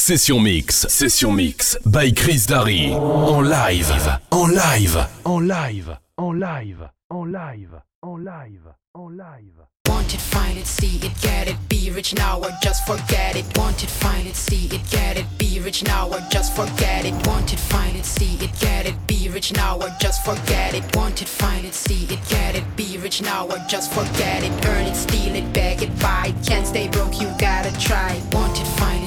Session Mix, Session Mix, by Chris Darry. En live, en live, en live, en live, en live, en live, en live. Want it, find it, see it, get it, be rich now or just forget it. Want it, find it, see it, get it, be rich now or just forget it. Want it, find it, see it, get it, be rich now or just forget it. Want it, find it, see it, get it, be rich now or just forget it. Earn it, steal it, beg it, buy it. Can't stay broke, you gotta try. Want it, find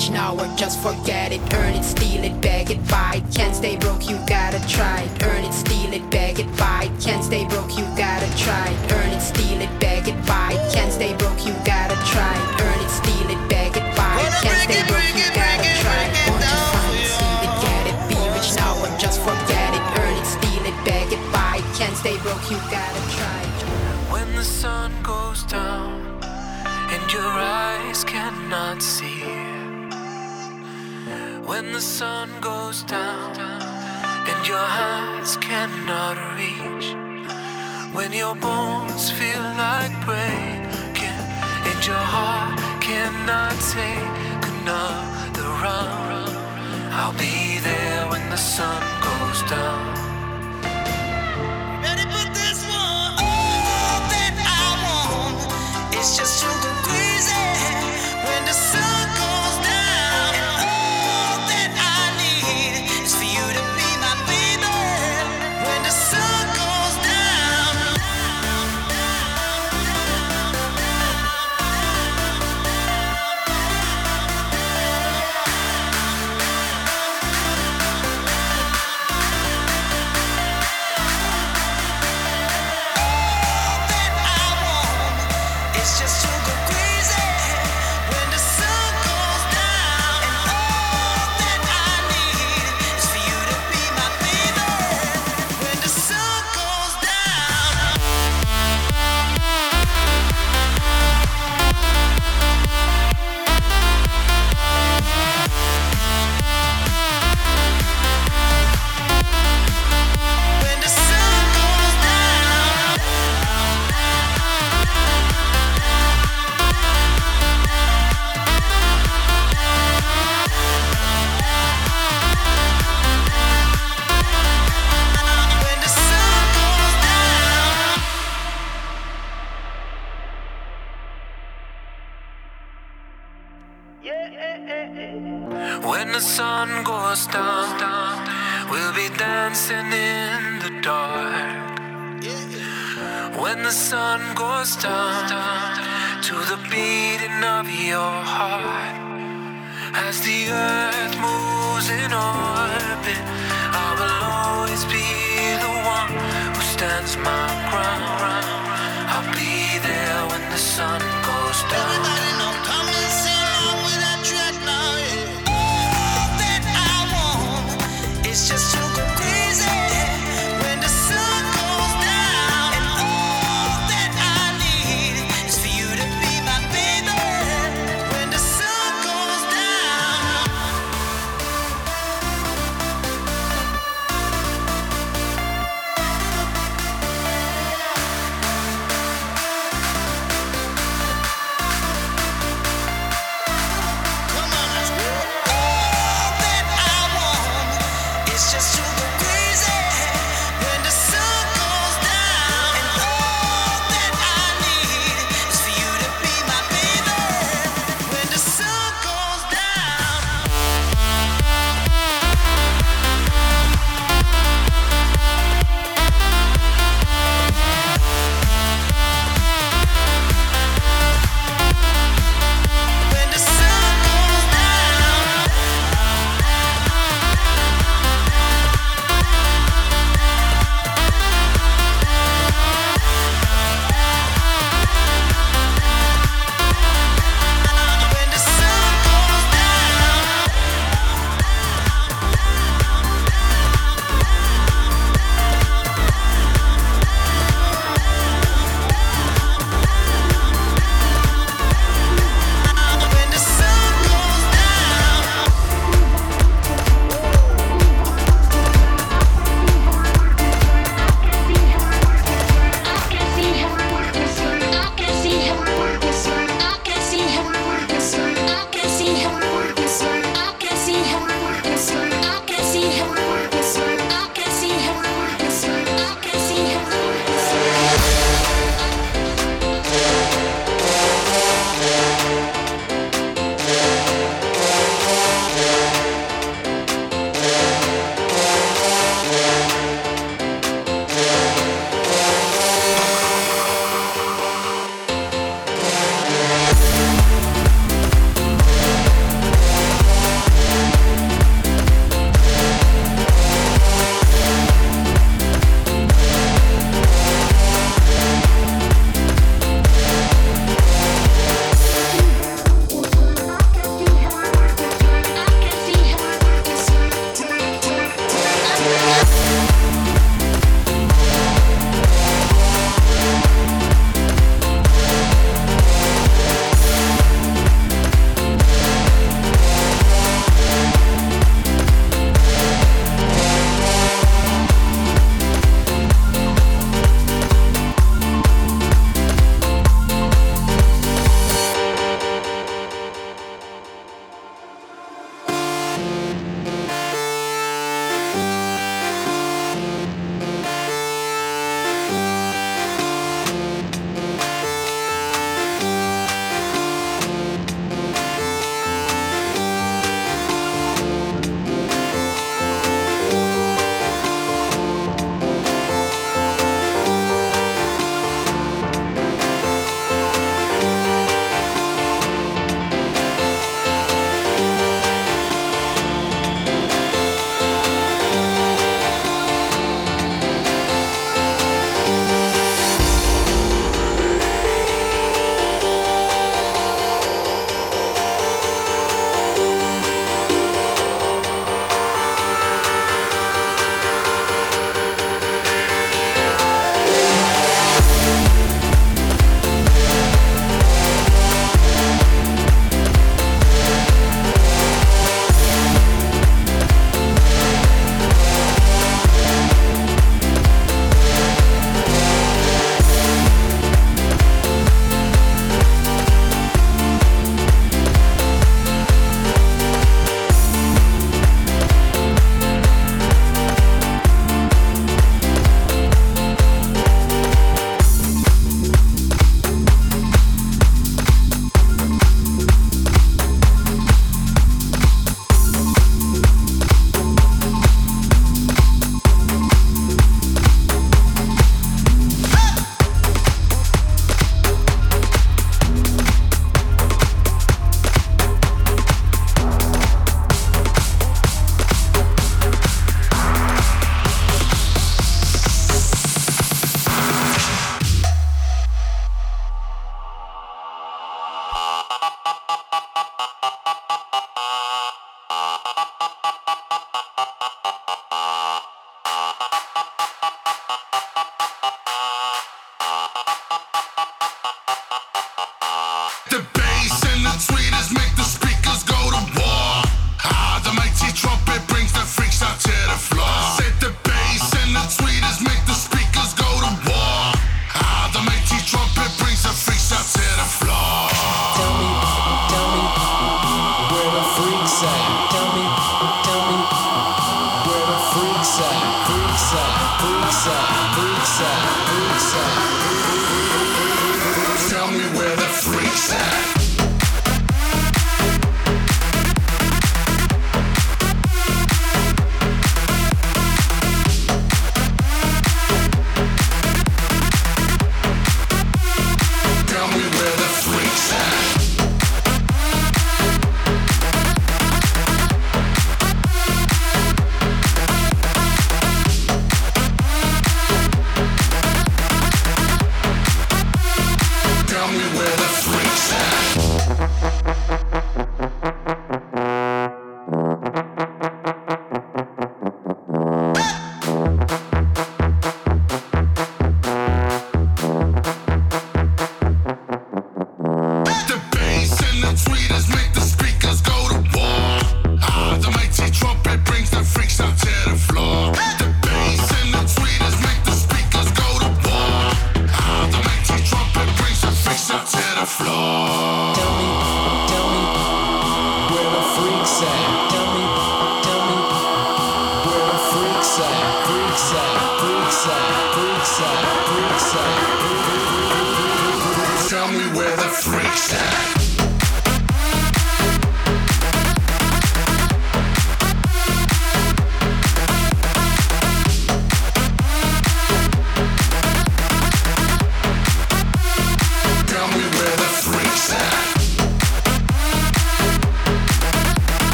it, rich now or just forget it. Earn it, steal it, beg it, buy it. Can't stay broke, you gotta try. Earn it, steal it, beg it, buy it. Can't stay broke, you gotta try. Earn it, steal it, beg it, buy it. Can't stay broke, you gotta try. Earn it, steal it, beg it, buy it. Can't stay broke, you gotta try. Want to find it, see it, get it, be rich now or just forget it. Earn it, steal it, beg it, buy it. Can't stay broke, you gotta try. When the sun goes down and your eyes cannot see. When the sun goes down and your hands cannot reach. When your bones feel like breaking and your heart cannot take another run. I'll be there when the sun goes down. Ready for this one? All that I want is just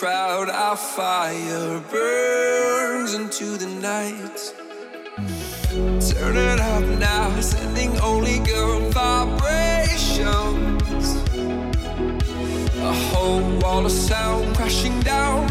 crowd, our fire burns into the night. Turn it up now, sending only good vibrations. A whole wall of sound crashing down